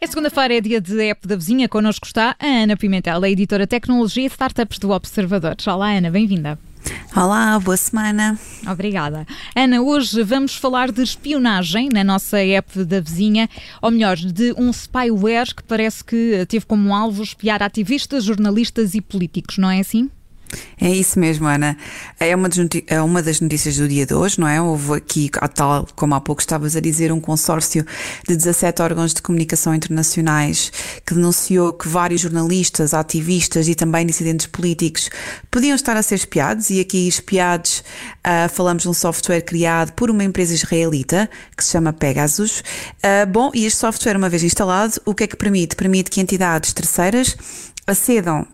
É segunda-feira, é dia de app da vizinha. Connosco está a Ana Pimentel, a editora Tecnologia e Startups do Observador. Olá, Ana, bem-vinda. Olá, boa semana. Obrigada. Ana, hoje vamos falar de espionagem na nossa app da vizinha, ou melhor, de um spyware que parece que teve como alvo espiar ativistas, jornalistas e políticos, não é assim? É isso mesmo, Ana. É uma, é uma das notícias do dia de hoje, não é? Houve aqui, tal como há pouco estavas a dizer, um consórcio de 17 órgãos de comunicação internacionais que denunciou que vários jornalistas, ativistas e também dissidentes políticos podiam estar a ser espiados, e aqui espiados uh, falamos de um software criado por uma empresa israelita que se chama Pegasus. Uh, bom, e este software, uma vez instalado, o que é que permite? Permite que entidades terceiras acedam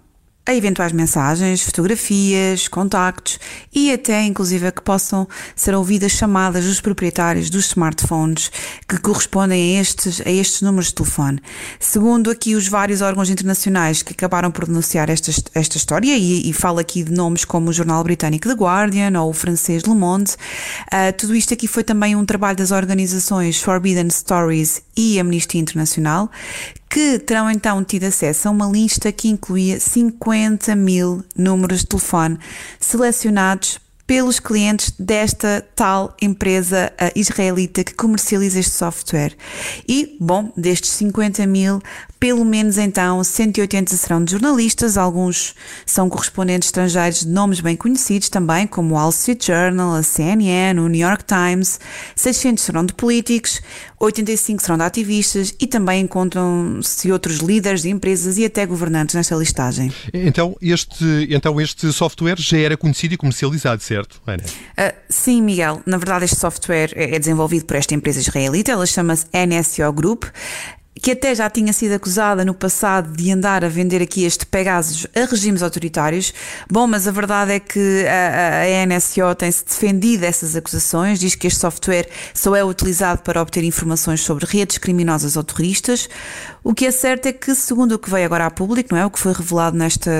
a eventuais mensagens, fotografias, contactos e até inclusive que possam ser ouvidas chamadas dos proprietários dos smartphones que correspondem a estes, a estes números de telefone. Segundo aqui os vários órgãos internacionais que acabaram por denunciar esta, esta história, e, e falo aqui de nomes como o jornal britânico The Guardian ou o francês Le Monde, uh, tudo isto aqui foi também um trabalho das organizações Forbidden Stories e Amnistia Internacional, que terão então tido acesso a uma lista que incluía 50 mil números de telefone selecionados pelos clientes desta tal empresa israelita que comercializa este software. E, bom, destes 50 mil, pelo menos então 180 serão de jornalistas, alguns são correspondentes estrangeiros de nomes bem conhecidos também, como o Wall Street Journal, a CNN, o New York Times, 600 serão de políticos, 85 serão de ativistas e também encontram-se outros líderes de empresas e até governantes nesta listagem. Então este, então este software já era conhecido e comercializado, certo, Ana? Uh, sim, Miguel. Na verdade, este software é desenvolvido por esta empresa israelita, ela chama-se NSO Group que até já tinha sido acusada no passado de andar a vender aqui este Pegasus a regimes autoritários. Bom, mas a verdade é que a, a NSO tem-se defendido dessas acusações, diz que este software só é utilizado para obter informações sobre redes criminosas ou terroristas. O que é certo é que, segundo o que veio agora a público, não é? O que foi revelado nesta,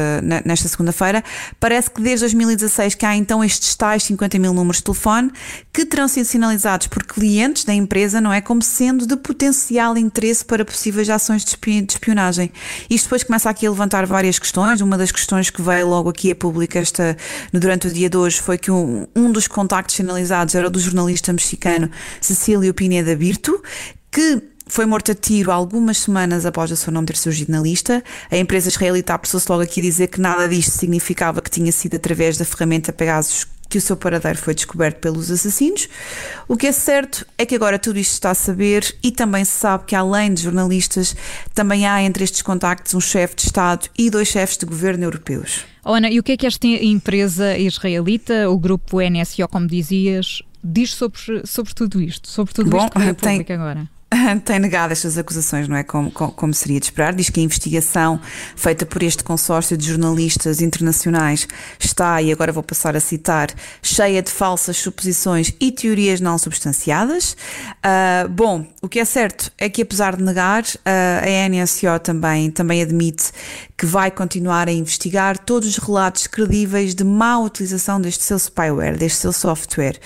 nesta segunda-feira, parece que desde 2016 que há então estes tais 50 mil números de telefone que terão sido sinalizados por clientes da empresa, não é? Como sendo de potencial interesse para possíveis ações de espionagem. Isto depois começa aqui a levantar várias questões. Uma das questões que veio logo aqui a público esta, durante o dia de hoje foi que um, um dos contactos sinalizados era o do jornalista mexicano Cecílio Pineda Birto, que foi morto a tiro algumas semanas após o seu nome ter surgido na lista. A empresa israelita apressou-se logo aqui a dizer que nada disto significava que tinha sido através da ferramenta Pegasus que o seu paradeiro foi descoberto pelos assassinos. O que é certo é que agora tudo isto está a saber e também se sabe que, além de jornalistas, também há entre estes contactos um chefe de Estado e dois chefes de governo europeus. Oh, Ana, e o que é que esta empresa israelita, o grupo NSO, como dizias, diz sobre, sobre tudo isto? Sobre tudo Bom, isto que é público agora? tem negado estas acusações, não é? Como, como, seria de esperar. Diz que a investigação feita por este consórcio de jornalistas internacionais está, e agora vou passar a citar, cheia de falsas suposições e teorias não substanciadas. Uh, bom, o que é certo é que, apesar de negar, uh, a NSO também, também admite que vai continuar a investigar todos os relatos credíveis de má utilização deste seu spyware, deste seu software,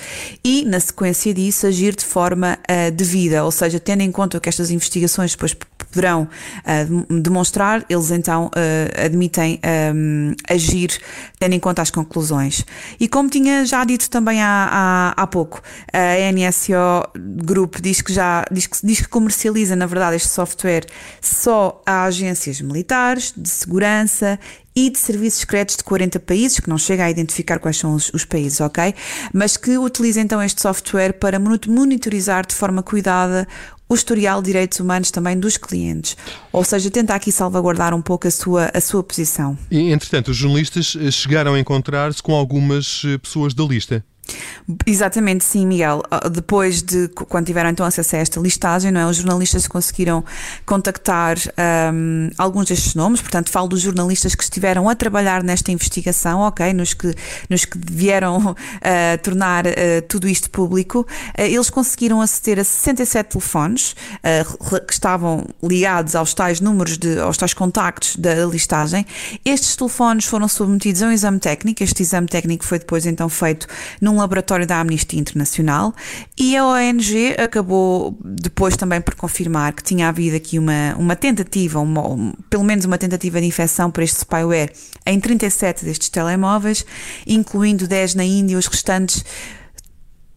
e, na sequência disso, agir de forma uh, devida, ou seja, tendo em conta que estas investigações depois poderão uh, demonstrar, eles então uh, admitem um, agir tendo em conta as conclusões. E como tinha já dito também há, há, há pouco, a NSO Group diz que já diz que, diz que comercializa, na verdade, este software só a agências militares, de segurança e de serviços secretos de 40 países, que não chega a identificar quais são os, os, países, ok? Mas que utiliza então este software para monitorizar de forma cuidada o historial de direitos humanos também dos clientes. Ou seja, tenta aqui salvaguardar um pouco a sua, a sua posição. E, entretanto, os jornalistas eh, chegaram a encontrar-se com algumas eh, pessoas da lista. Exatamente, sim, Miguel. Ah, depois de quando tiveram então acesso a esta listagem, não é? Os jornalistas conseguiram contactar um, alguns destes nomes, portanto, falo dos jornalistas que estiveram a trabalhar nesta investigação, ok? Nos que, nos que vieram uh, tornar uh, tudo isto público. Uh, eles conseguiram aceder a 67 telefones que estavam ligados aos tais números, de, aos tais contactos da listagem. Estes telefones foram submetidos a um exame técnico. Este exame técnico foi depois então feito num laboratório da Amnistia Internacional e a ONG acabou depois também por confirmar que tinha havido aqui uma, uma tentativa, uma, pelo menos uma tentativa de infecção por este spyware em 37 destes telemóveis, incluindo 10 na Índia, os restantes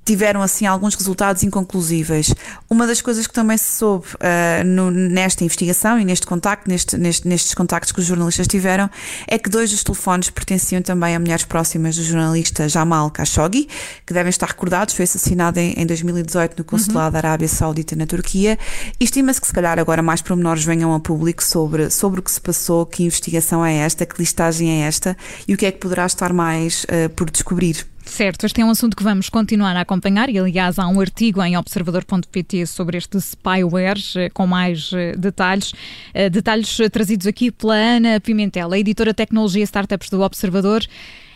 tiveram assim alguns resultados inconclusíveis. Uma das coisas que também se soube uh, no, nesta investigação e neste contacto, neste, neste, nestes contactos que os jornalistas tiveram, é que dois dos telefones pertenciam também a mulheres próximas do jornalista Jamal Khashoggi, que devem estar recordados, foi assassinado em, em 2018 no consulado uhum. da Arábia Saudita na Turquia. Estima-se que se calhar agora mais pormenores venham ao público sobre, sobre o que se passou, que investigação é esta, que listagem é esta e o que é que poderá estar mais uh, por descobrir. Certo, este é um assunto que vamos continuar a acompanhar e, aliás, há um artigo em observador.pt sobre este spyware eh, com mais eh, detalhes. Eh, detalhes trazidos aqui pela Ana Pimentel, a editora Tecnologia Startups do Observador.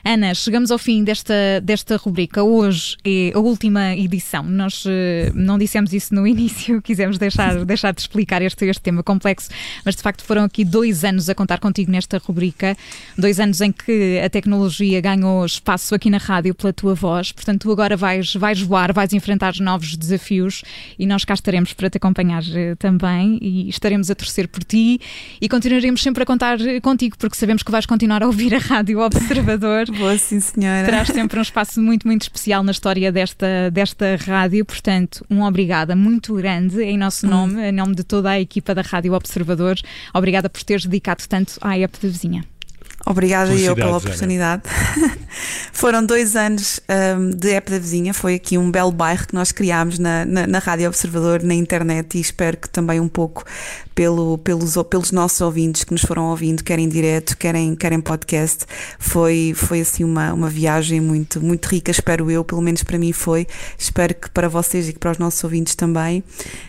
Ana, chegamos ao fim desta, desta rubrica. Hoje é a última edição. Nós uh, não dissemos isso no início, quisemos deixar, deixar de explicar este, este tema complexo, mas de facto foram aqui dois anos a contar contigo nesta rubrica, dois anos em que a tecnologia ganhou espaço aqui na rádio pela tua voz. Portanto, tu agora vais, vais voar, vais enfrentar novos desafios e nós cá estaremos para te acompanhar uh, também e estaremos a torcer por ti e continuaremos sempre a contar contigo, porque sabemos que vais continuar a ouvir a Rádio Observador Boa, sim, senhora. Terás sempre um espaço muito, muito especial na história desta, desta rádio. Portanto, um obrigada muito grande em nosso hum. nome, hum. em nome de toda a equipa da Rádio Observador. Obrigada por teres dedicado tanto à app da vizinha. Obrigada eu pela oportunidade. Foram dois anos um, de app da vizinha, foi aqui um belo bairro que nós criámos na, na, na, Rádio Observador, na internet e espero que também um pouco pelo, pelos, pelos nossos ouvintes que nos foram ouvindo, querem direto, querem, querem podcast. Foi, foi assim uma, uma viagem muito, muito rica, espero eu, pelo menos para mim foi. Espero que para vocês e que para os nossos ouvintes também.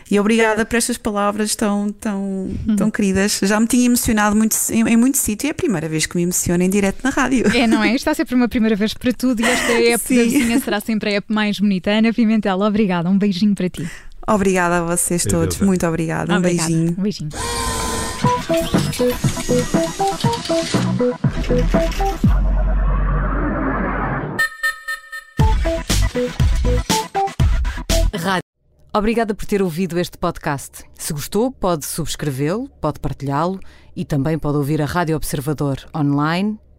E obrigada por estas palavras tão, tão, uhum. tão queridas. Já me tinha emocionado muito, em, em muito sítio e é a primeira vez que me emociona em direto na rádio. É, não é? Está sempre uma primeira vez para tudo e esta app da vizinha será sempre a app mais bonita. Ana Pimentel, obrigada. Um beijinho para ti. Obrigada a vocês todos, muito obrigada. Um obrigada. beijinho. Um beijinho. Rádio. Obrigada por ter ouvido este podcast. Se gostou, pode subscrevê-lo, pode partilhá-lo e também pode ouvir a Rádio Observador online